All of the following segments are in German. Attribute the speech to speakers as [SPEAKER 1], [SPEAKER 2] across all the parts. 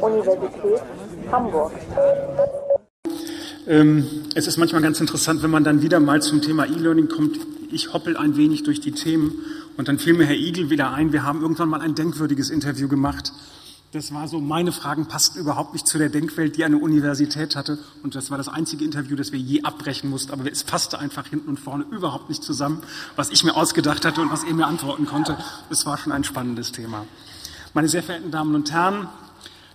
[SPEAKER 1] Universität Hamburg.
[SPEAKER 2] Ähm, es ist manchmal ganz interessant, wenn man dann wieder mal zum Thema E-Learning kommt. Ich hoppel ein wenig durch die Themen und dann fiel mir Herr Igel wieder ein. Wir haben irgendwann mal ein denkwürdiges Interview gemacht. Das war so, meine Fragen passten überhaupt nicht zu der Denkwelt, die eine Universität hatte. Und das war das einzige Interview, das wir je abbrechen mussten. Aber es passte einfach hinten und vorne überhaupt nicht zusammen, was ich mir ausgedacht hatte und was er mir antworten konnte. Es war schon ein spannendes Thema. Meine sehr verehrten Damen und Herren,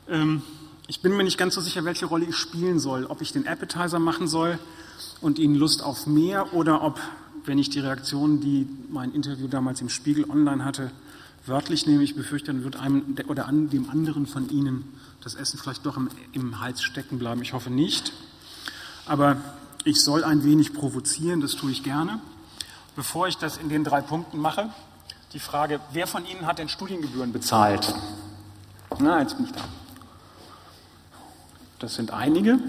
[SPEAKER 2] ähm, ich bin mir nicht ganz so sicher, welche Rolle ich spielen soll. Ob ich den Appetizer machen soll und Ihnen Lust auf mehr oder ob, wenn ich die Reaktionen, die mein Interview damals im Spiegel online hatte, wörtlich nehme, ich befürchte, dann wird einem oder an dem anderen von Ihnen das Essen vielleicht doch im, im Hals stecken bleiben. Ich hoffe nicht. Aber ich soll ein wenig provozieren, das tue ich gerne. Bevor ich das in den drei Punkten mache, die Frage, wer von Ihnen hat denn Studiengebühren bezahlt? Na, jetzt bin ich da. Das sind einige.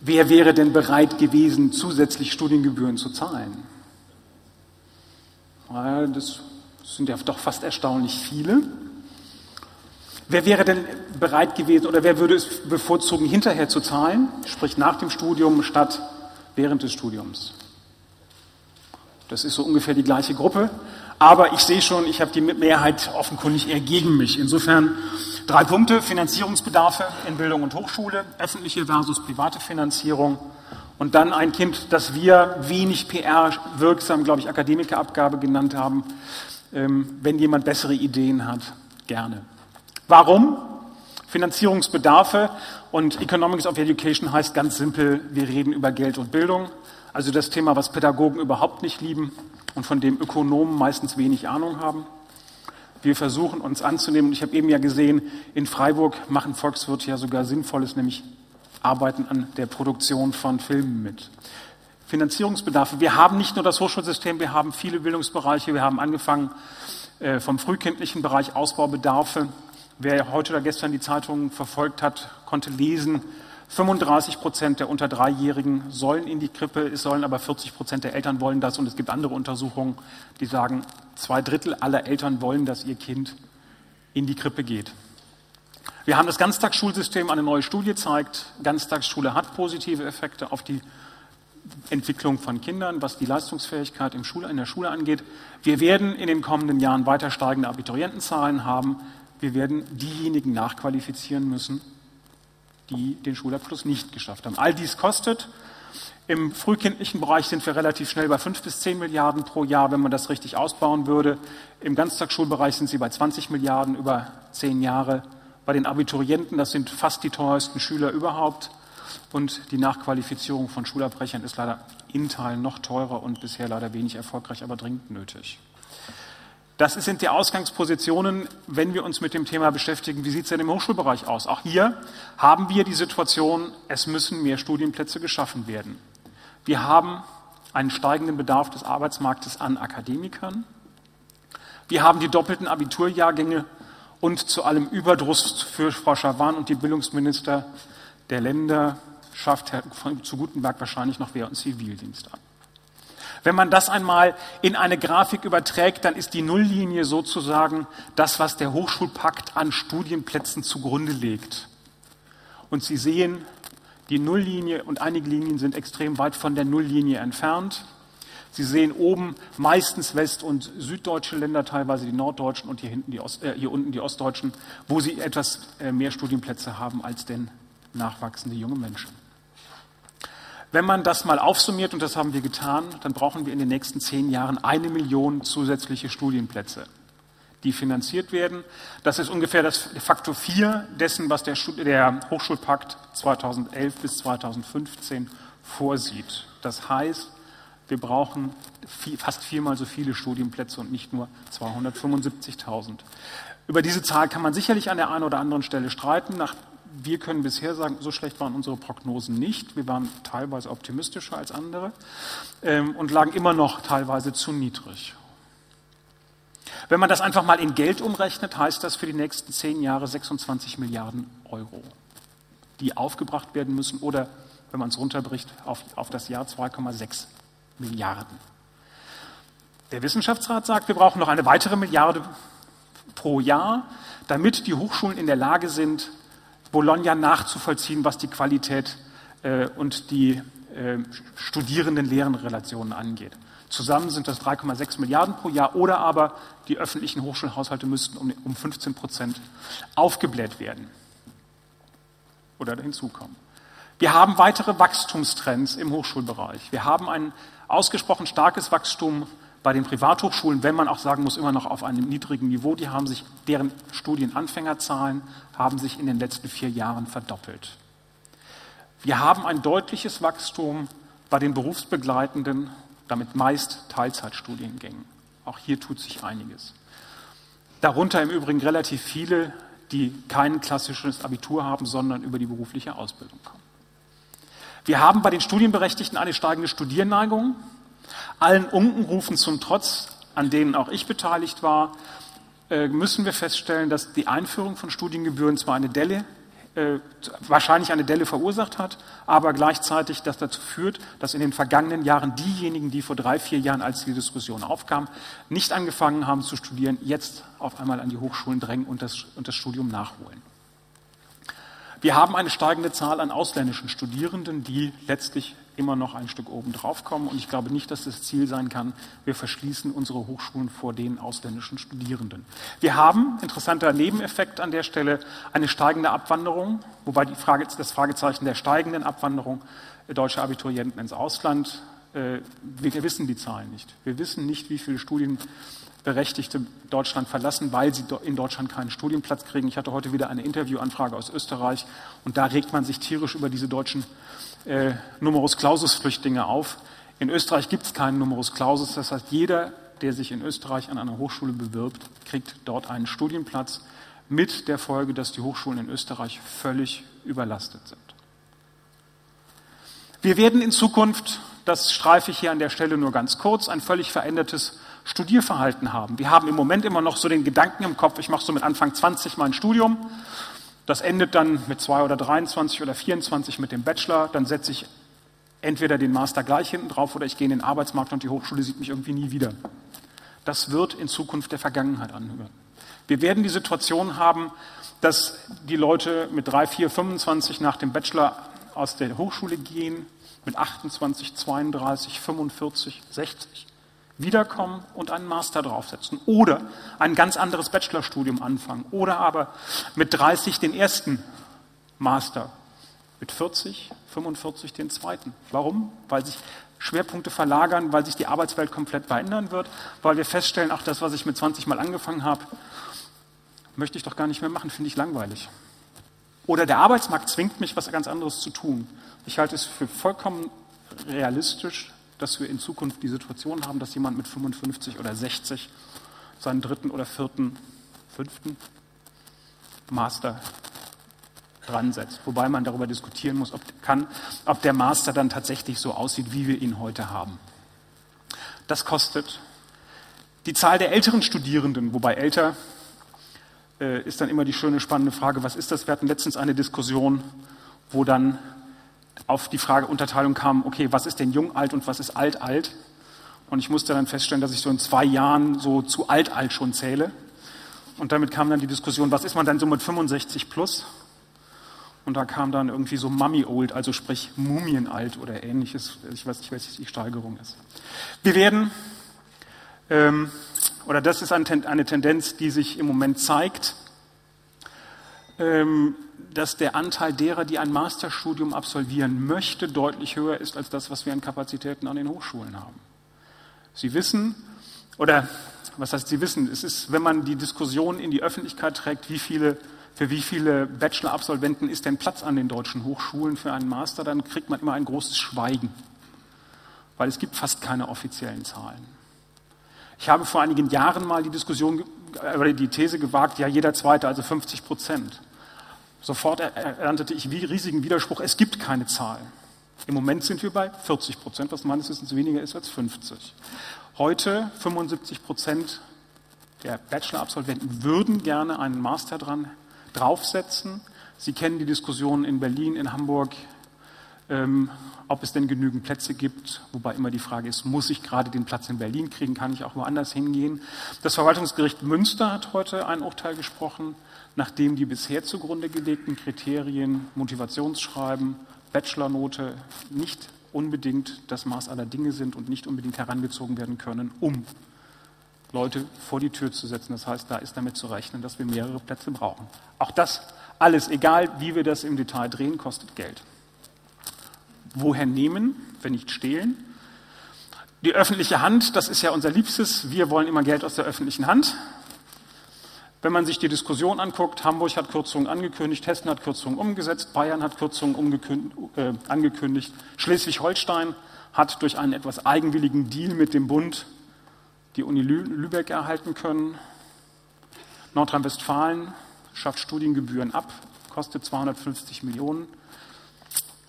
[SPEAKER 2] Wer wäre denn bereit gewesen, zusätzlich Studiengebühren zu zahlen? Das sind ja doch fast erstaunlich viele. Wer wäre denn bereit gewesen oder wer würde es bevorzugen, hinterher zu zahlen, sprich nach dem Studium statt während des Studiums? Das ist so ungefähr die gleiche Gruppe. Aber ich sehe schon, ich habe die Mehrheit offenkundig eher gegen mich. Insofern drei Punkte. Finanzierungsbedarfe in Bildung und Hochschule, öffentliche versus private Finanzierung. Und dann ein Kind, das wir wenig PR wirksam, glaube ich, Akademikerabgabe genannt haben. Ähm, wenn jemand bessere Ideen hat, gerne. Warum? Finanzierungsbedarfe und Economics of Education heißt ganz simpel, wir reden über Geld und Bildung. Also das Thema, was Pädagogen überhaupt nicht lieben und von dem Ökonomen meistens wenig Ahnung haben. Wir versuchen uns anzunehmen. Ich habe eben ja gesehen, in Freiburg machen Volkswirte ja sogar Sinnvolles, nämlich arbeiten an der Produktion von Filmen mit. Finanzierungsbedarfe. Wir haben nicht nur das Hochschulsystem, wir haben viele Bildungsbereiche. Wir haben angefangen äh, vom frühkindlichen Bereich Ausbaubedarfe. Wer heute oder gestern die Zeitungen verfolgt hat, konnte lesen, 35 Prozent der unter Dreijährigen sollen in die Krippe, es sollen aber 40 Prozent der Eltern wollen das. Und es gibt andere Untersuchungen, die sagen, zwei Drittel aller Eltern wollen, dass ihr Kind in die Krippe geht. Wir haben das Ganztagsschulsystem, eine neue Studie zeigt, Ganztagsschule hat positive Effekte auf die Entwicklung von Kindern, was die Leistungsfähigkeit im Schule, in der Schule angeht. Wir werden in den kommenden Jahren weiter steigende Abiturientenzahlen haben. Wir werden diejenigen nachqualifizieren müssen, die den Schulabschluss nicht geschafft haben. All dies kostet. Im frühkindlichen Bereich sind wir relativ schnell bei fünf bis zehn Milliarden pro Jahr, wenn man das richtig ausbauen würde. Im Ganztagsschulbereich sind sie bei 20 Milliarden über zehn Jahre. Bei den Abiturienten, das sind fast die teuersten Schüler überhaupt. Und die Nachqualifizierung von Schulabbrechern ist leider in Teilen noch teurer und bisher leider wenig erfolgreich, aber dringend nötig. Das sind die Ausgangspositionen, wenn wir uns mit dem Thema beschäftigen. Wie sieht es denn im Hochschulbereich aus? Auch hier haben wir die Situation, es müssen mehr Studienplätze geschaffen werden. Wir haben einen steigenden Bedarf des Arbeitsmarktes an Akademikern. Wir haben die doppelten Abiturjahrgänge und zu allem Überdruss für Frau Schawan und die Bildungsminister der Länder schafft Herr zu Gutenberg wahrscheinlich noch Wehr- und Zivildienst an. Wenn man das einmal in eine Grafik überträgt, dann ist die Nulllinie sozusagen das, was der Hochschulpakt an Studienplätzen zugrunde legt. Und Sie sehen, die Nulllinie und einige Linien sind extrem weit von der Nulllinie entfernt. Sie sehen oben meistens west- und süddeutsche Länder, teilweise die norddeutschen und hier, hinten die Ost, äh, hier unten die ostdeutschen, wo sie etwas äh, mehr Studienplätze haben als denn nachwachsende junge Menschen. Wenn man das mal aufsummiert, und das haben wir getan, dann brauchen wir in den nächsten zehn Jahren eine Million zusätzliche Studienplätze, die finanziert werden. Das ist ungefähr das Faktor 4 dessen, was der, der Hochschulpakt 2011 bis 2015 vorsieht. Das heißt, wir brauchen fast viermal so viele Studienplätze und nicht nur 275.000. Über diese Zahl kann man sicherlich an der einen oder anderen Stelle streiten. Nach wir können bisher sagen, so schlecht waren unsere Prognosen nicht. Wir waren teilweise optimistischer als andere ähm, und lagen immer noch teilweise zu niedrig. Wenn man das einfach mal in Geld umrechnet, heißt das für die nächsten zehn Jahre 26 Milliarden Euro, die aufgebracht werden müssen oder, wenn man es runterbricht, auf, auf das Jahr 2,6 Milliarden. Der Wissenschaftsrat sagt, wir brauchen noch eine weitere Milliarde pro Jahr. damit die Hochschulen in der Lage sind, Bologna nachzuvollziehen, was die Qualität äh, und die äh, Studierenden-Lehren-Relationen angeht. Zusammen sind das 3,6 Milliarden pro Jahr oder aber die öffentlichen Hochschulhaushalte müssten um, um 15 Prozent aufgebläht werden oder hinzukommen. Wir haben weitere Wachstumstrends im Hochschulbereich. Wir haben ein ausgesprochen starkes Wachstum bei den Privathochschulen, wenn man auch sagen muss, immer noch auf einem niedrigen Niveau. Die haben sich, deren Studienanfängerzahlen haben sich in den letzten vier Jahren verdoppelt. Wir haben ein deutliches Wachstum bei den berufsbegleitenden, damit meist Teilzeitstudiengängen. Auch hier tut sich einiges. Darunter im Übrigen relativ viele, die kein klassisches Abitur haben, sondern über die berufliche Ausbildung kommen. Wir haben bei den Studienberechtigten eine steigende Studierneigung. Allen Unkenrufen zum Trotz, an denen auch ich beteiligt war, äh, müssen wir feststellen, dass die Einführung von Studiengebühren zwar eine Delle, äh, wahrscheinlich eine Delle verursacht hat, aber gleichzeitig das dazu führt, dass in den vergangenen Jahren diejenigen, die vor drei, vier Jahren, als die Diskussion aufkam, nicht angefangen haben zu studieren, jetzt auf einmal an die Hochschulen drängen und das, und das Studium nachholen. Wir haben eine steigende Zahl an ausländischen Studierenden, die letztlich immer noch ein Stück oben drauf kommen. Und ich glaube nicht, dass das Ziel sein kann, wir verschließen unsere Hochschulen vor den ausländischen Studierenden. Wir haben, interessanter Nebeneffekt an der Stelle, eine steigende Abwanderung, wobei die Frage, das Fragezeichen der steigenden Abwanderung deutscher Abiturienten ins Ausland, äh, wir wissen die Zahlen nicht. Wir wissen nicht, wie viele Studien Berechtigte Deutschland verlassen, weil sie in Deutschland keinen Studienplatz kriegen. Ich hatte heute wieder eine Interviewanfrage aus Österreich und da regt man sich tierisch über diese deutschen äh, Numerus Clausus-Flüchtlinge auf. In Österreich gibt es keinen Numerus Clausus, das heißt, jeder, der sich in Österreich an einer Hochschule bewirbt, kriegt dort einen Studienplatz mit der Folge, dass die Hochschulen in Österreich völlig überlastet sind. Wir werden in Zukunft, das streife ich hier an der Stelle nur ganz kurz, ein völlig verändertes Studierverhalten haben. Wir haben im Moment immer noch so den Gedanken im Kopf, ich mache so mit Anfang 20 mein Studium, das endet dann mit zwei oder 23 oder 24 mit dem Bachelor, dann setze ich entweder den Master gleich hinten drauf oder ich gehe in den Arbeitsmarkt und die Hochschule sieht mich irgendwie nie wieder. Das wird in Zukunft der Vergangenheit anhören. Wir werden die Situation haben, dass die Leute mit 3, 4, 25 nach dem Bachelor aus der Hochschule gehen, mit 28, 32, 45, 60 wiederkommen und einen Master draufsetzen oder ein ganz anderes Bachelorstudium anfangen oder aber mit 30 den ersten Master, mit 40, 45 den zweiten. Warum? Weil sich Schwerpunkte verlagern, weil sich die Arbeitswelt komplett verändern wird, weil wir feststellen, ach, das, was ich mit 20 mal angefangen habe, möchte ich doch gar nicht mehr machen, finde ich langweilig. Oder der Arbeitsmarkt zwingt mich, was ganz anderes zu tun. Ich halte es für vollkommen realistisch, dass wir in Zukunft die Situation haben, dass jemand mit 55 oder 60 seinen dritten oder vierten, fünften Master dran setzt. Wobei man darüber diskutieren muss, ob, kann, ob der Master dann tatsächlich so aussieht, wie wir ihn heute haben. Das kostet. Die Zahl der älteren Studierenden, wobei älter äh, ist dann immer die schöne, spannende Frage, was ist das? Wir hatten letztens eine Diskussion, wo dann auf die Frage Unterteilung kam, okay, was ist denn jung alt und was ist alt alt? Und ich musste dann feststellen, dass ich so in zwei Jahren so zu alt alt schon zähle. Und damit kam dann die Diskussion, was ist man dann so mit 65 plus? Und da kam dann irgendwie so Mummy Old, also sprich Mumienalt oder ähnliches. Ich weiß nicht, was die Steigerung ist. Wir werden, ähm, oder das ist eine Tendenz, die sich im Moment zeigt, dass der Anteil derer, die ein Masterstudium absolvieren möchte, deutlich höher ist als das, was wir an Kapazitäten an den Hochschulen haben. Sie wissen, oder was heißt Sie wissen, es ist, wenn man die Diskussion in die Öffentlichkeit trägt, wie viele, für wie viele Bachelor-Absolventen ist denn Platz an den deutschen Hochschulen für einen Master, dann kriegt man immer ein großes Schweigen, weil es gibt fast keine offiziellen Zahlen. Ich habe vor einigen Jahren mal die Diskussion oder die These gewagt, ja, jeder Zweite, also 50 Prozent. Sofort erntete ich riesigen Widerspruch, es gibt keine Zahlen. Im Moment sind wir bei 40 Prozent, was meines Wissens weniger ist als 50. Heute 75 Prozent der Bachelor-Absolventen würden gerne einen Master dran draufsetzen. Sie kennen die Diskussionen in Berlin, in Hamburg, ähm, ob es denn genügend Plätze gibt, wobei immer die Frage ist, muss ich gerade den Platz in Berlin kriegen, kann ich auch woanders hingehen. Das Verwaltungsgericht Münster hat heute ein Urteil gesprochen, nachdem die bisher zugrunde gelegten Kriterien, Motivationsschreiben, Bachelornote nicht unbedingt das Maß aller Dinge sind und nicht unbedingt herangezogen werden können, um Leute vor die Tür zu setzen. Das heißt, da ist damit zu rechnen, dass wir mehrere Plätze brauchen. Auch das alles, egal wie wir das im Detail drehen, kostet Geld. Woher nehmen, wenn nicht stehlen? Die öffentliche Hand, das ist ja unser Liebstes. Wir wollen immer Geld aus der öffentlichen Hand. Wenn man sich die Diskussion anguckt, Hamburg hat Kürzungen angekündigt, Hessen hat Kürzungen umgesetzt, Bayern hat Kürzungen äh, angekündigt, Schleswig-Holstein hat durch einen etwas eigenwilligen Deal mit dem Bund die Uni Lü Lübeck erhalten können. Nordrhein-Westfalen schafft Studiengebühren ab, kostet 250 Millionen.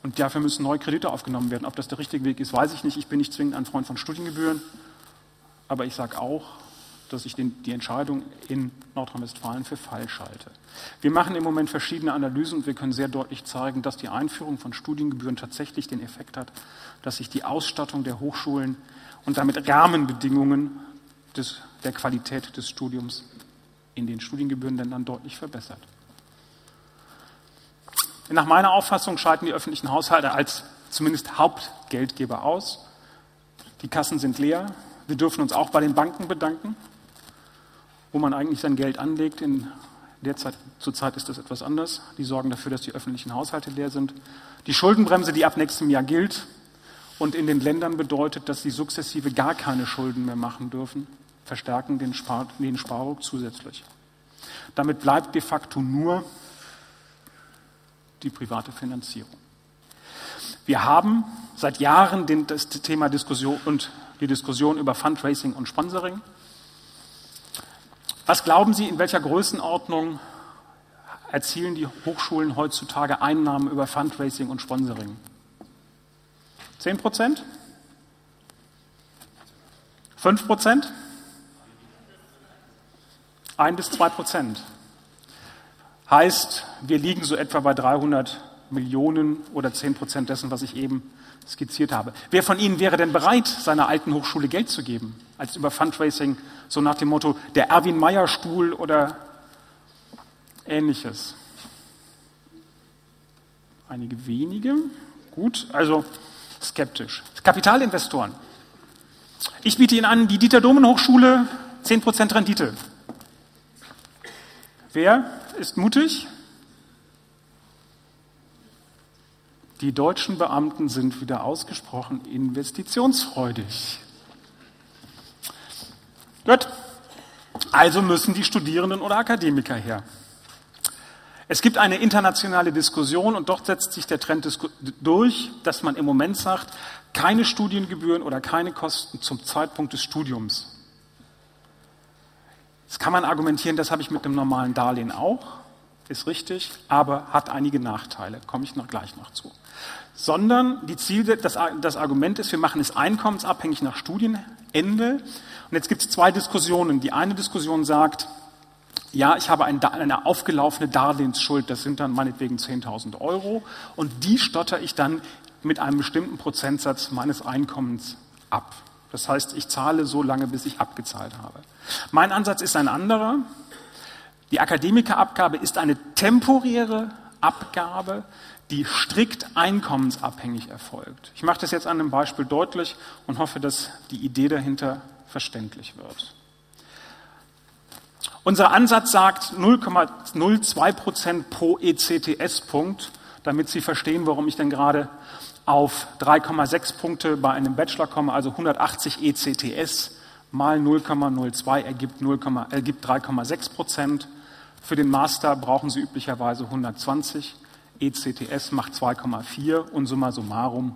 [SPEAKER 2] Und dafür müssen neue Kredite aufgenommen werden. Ob das der richtige Weg ist, weiß ich nicht. Ich bin nicht zwingend ein Freund von Studiengebühren. Aber ich sage auch, dass ich den, die Entscheidung in Nordrhein-Westfalen für falsch halte. Wir machen im Moment verschiedene Analysen und wir können sehr deutlich zeigen, dass die Einführung von Studiengebühren tatsächlich den Effekt hat, dass sich die Ausstattung der Hochschulen und damit Rahmenbedingungen des, der Qualität des Studiums in den Studiengebührenländern deutlich verbessert. Nach meiner Auffassung schalten die öffentlichen Haushalte als zumindest Hauptgeldgeber aus. Die Kassen sind leer. Wir dürfen uns auch bei den Banken bedanken, wo man eigentlich sein Geld anlegt. In der Zeit, zurzeit ist das etwas anders. Die sorgen dafür, dass die öffentlichen Haushalte leer sind. Die Schuldenbremse, die ab nächstem Jahr gilt und in den Ländern bedeutet, dass sie sukzessive gar keine Schulden mehr machen dürfen, verstärken den, Spar den Sparruck zusätzlich. Damit bleibt de facto nur die private Finanzierung. Wir haben seit Jahren den, das Thema Diskussion und die Diskussion über Fundraising und Sponsoring. Was glauben Sie, in welcher Größenordnung erzielen die Hochschulen heutzutage Einnahmen über Fundraising und Sponsoring? Zehn Prozent? Fünf Prozent? Ein bis zwei Prozent. Heißt, wir liegen so etwa bei 300 Millionen oder 10 Prozent dessen, was ich eben skizziert habe. Wer von Ihnen wäre denn bereit, seiner alten Hochschule Geld zu geben, als über Fundraising, so nach dem Motto der Erwin Meyer Stuhl oder ähnliches? Einige wenige. Gut, also skeptisch. Kapitalinvestoren. Ich biete Ihnen an, die Dieter Domen Hochschule, 10% Rendite. Wer ist mutig? Die deutschen Beamten sind wieder ausgesprochen investitionsfreudig. Gut. Also müssen die Studierenden oder Akademiker her. Es gibt eine internationale Diskussion und dort setzt sich der Trend durch, dass man im Moment sagt, keine Studiengebühren oder keine Kosten zum Zeitpunkt des Studiums. Das kann man argumentieren, das habe ich mit dem normalen Darlehen auch, ist richtig, aber hat einige Nachteile, komme ich noch gleich noch zu. Sondern die Ziele, das, das Argument ist, wir machen es einkommensabhängig nach Studienende. Und jetzt gibt es zwei Diskussionen. Die eine Diskussion sagt, ja, ich habe eine aufgelaufene Darlehensschuld, das sind dann meinetwegen 10.000 Euro, und die stotter ich dann mit einem bestimmten Prozentsatz meines Einkommens ab. Das heißt, ich zahle so lange, bis ich abgezahlt habe. Mein Ansatz ist ein anderer. Die Akademikerabgabe ist eine temporäre Abgabe, die strikt einkommensabhängig erfolgt. Ich mache das jetzt an einem Beispiel deutlich und hoffe, dass die Idee dahinter verständlich wird. Unser Ansatz sagt 0,02 Prozent pro ECTS-Punkt, damit Sie verstehen, warum ich denn gerade auf 3,6 Punkte bei einem Bachelor komme, also 180 ECTS mal 0,02 ergibt, ergibt 3,6 Prozent. Für den Master brauchen Sie üblicherweise 120. ECTS macht 2,4 und summa summarum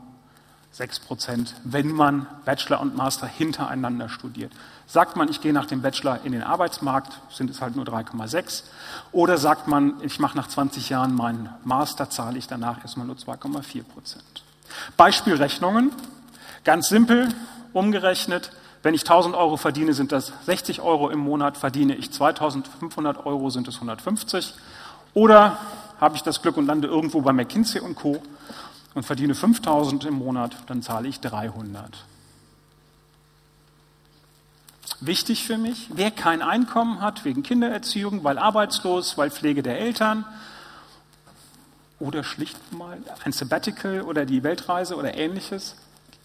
[SPEAKER 2] 6 Prozent, wenn man Bachelor und Master hintereinander studiert. Sagt man, ich gehe nach dem Bachelor in den Arbeitsmarkt, sind es halt nur 3,6. Oder sagt man, ich mache nach 20 Jahren meinen Master, zahle ich danach erstmal nur 2,4 Prozent. Beispielrechnungen, ganz simpel umgerechnet. Wenn ich 1000 Euro verdiene, sind das 60 Euro im Monat. Verdiene ich 2500 Euro, sind es 150. Oder habe ich das Glück und lande irgendwo bei McKinsey und Co. und verdiene 5000 im Monat, dann zahle ich 300. Wichtig für mich, wer kein Einkommen hat wegen Kindererziehung, weil arbeitslos, weil Pflege der Eltern oder schlicht mal ein Sabbatical oder die Weltreise oder ähnliches,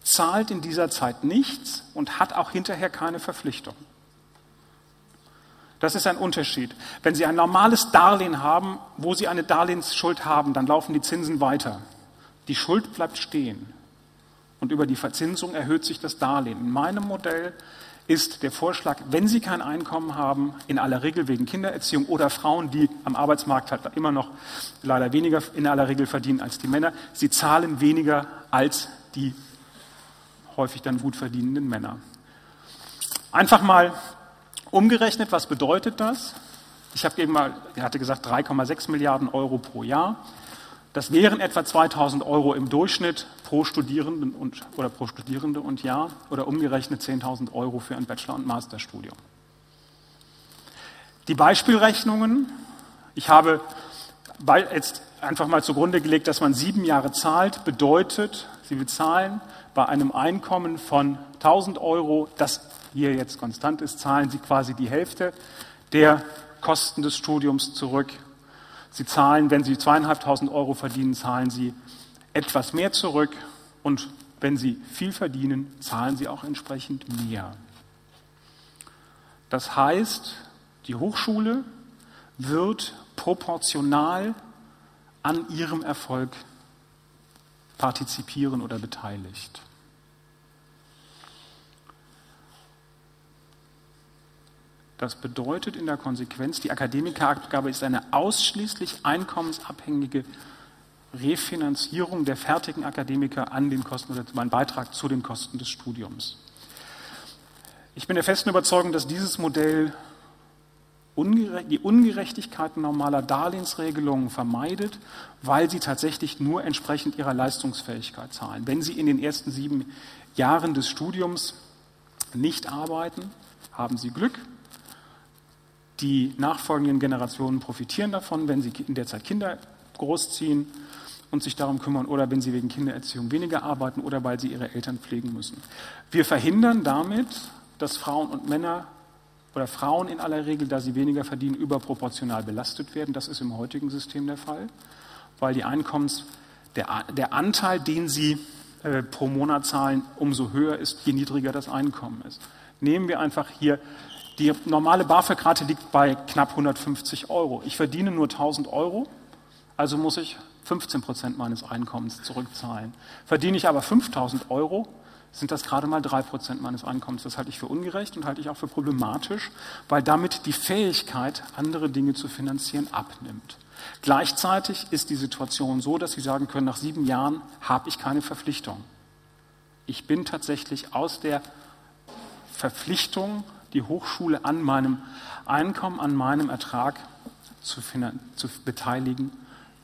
[SPEAKER 2] zahlt in dieser Zeit nichts und hat auch hinterher keine Verpflichtung. Das ist ein Unterschied. Wenn Sie ein normales Darlehen haben, wo Sie eine Darlehensschuld haben, dann laufen die Zinsen weiter. Die Schuld bleibt stehen. Und über die Verzinsung erhöht sich das Darlehen. In meinem Modell ist der Vorschlag, wenn Sie kein Einkommen haben, in aller Regel wegen Kindererziehung oder Frauen, die am Arbeitsmarkt halt immer noch leider weniger in aller Regel verdienen als die Männer, sie zahlen weniger als die häufig dann gut verdienenden Männer. Einfach mal umgerechnet, was bedeutet das? Ich habe eben mal, er hatte gesagt 3,6 Milliarden Euro pro Jahr. Das wären etwa 2000 Euro im Durchschnitt pro Studierenden und, oder pro Studierende und Jahr oder umgerechnet 10.000 Euro für ein Bachelor- und Masterstudium. Die Beispielrechnungen, ich habe jetzt einfach mal zugrunde gelegt, dass man sieben Jahre zahlt, bedeutet, Sie bezahlen bei einem Einkommen von 1000 Euro, das hier jetzt konstant ist, zahlen Sie quasi die Hälfte der Kosten des Studiums zurück Sie zahlen, wenn Sie zweieinhalbtausend Euro verdienen, zahlen Sie etwas mehr zurück und wenn Sie viel verdienen, zahlen Sie auch entsprechend mehr. Das heißt, die Hochschule wird proportional an ihrem Erfolg partizipieren oder beteiligt. Das bedeutet in der Konsequenz, die Akademikerabgabe ist eine ausschließlich einkommensabhängige Refinanzierung der fertigen Akademiker an den Kosten oder mein Beitrag zu den Kosten des Studiums. Ich bin der festen Überzeugung, dass dieses Modell die Ungerechtigkeiten normaler Darlehensregelungen vermeidet, weil sie tatsächlich nur entsprechend ihrer Leistungsfähigkeit zahlen. Wenn sie in den ersten sieben Jahren des Studiums nicht arbeiten, haben sie Glück, die nachfolgenden Generationen profitieren davon, wenn sie in der Zeit Kinder großziehen und sich darum kümmern oder wenn sie wegen Kindererziehung weniger arbeiten oder weil sie ihre Eltern pflegen müssen. Wir verhindern damit, dass Frauen und Männer oder Frauen in aller Regel, da sie weniger verdienen, überproportional belastet werden. Das ist im heutigen System der Fall, weil die Einkommens, der, der Anteil, den sie äh, pro Monat zahlen, umso höher ist, je niedriger das Einkommen ist. Nehmen wir einfach hier die normale BAföG-Rate liegt bei knapp 150 Euro. Ich verdiene nur 1000 Euro, also muss ich 15 Prozent meines Einkommens zurückzahlen. Verdiene ich aber 5000 Euro, sind das gerade mal drei Prozent meines Einkommens. Das halte ich für ungerecht und halte ich auch für problematisch, weil damit die Fähigkeit, andere Dinge zu finanzieren, abnimmt. Gleichzeitig ist die Situation so, dass Sie sagen können, nach sieben Jahren habe ich keine Verpflichtung. Ich bin tatsächlich aus der Verpflichtung die Hochschule an meinem Einkommen, an meinem Ertrag zu, zu beteiligen,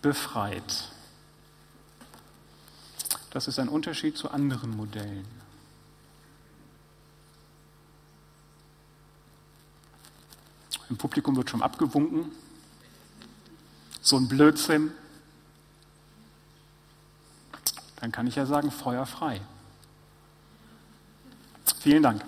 [SPEAKER 2] befreit. Das ist ein Unterschied zu anderen Modellen. Im Publikum wird schon abgewunken. So ein Blödsinn. Dann kann ich ja sagen, Feuer frei. Vielen Dank.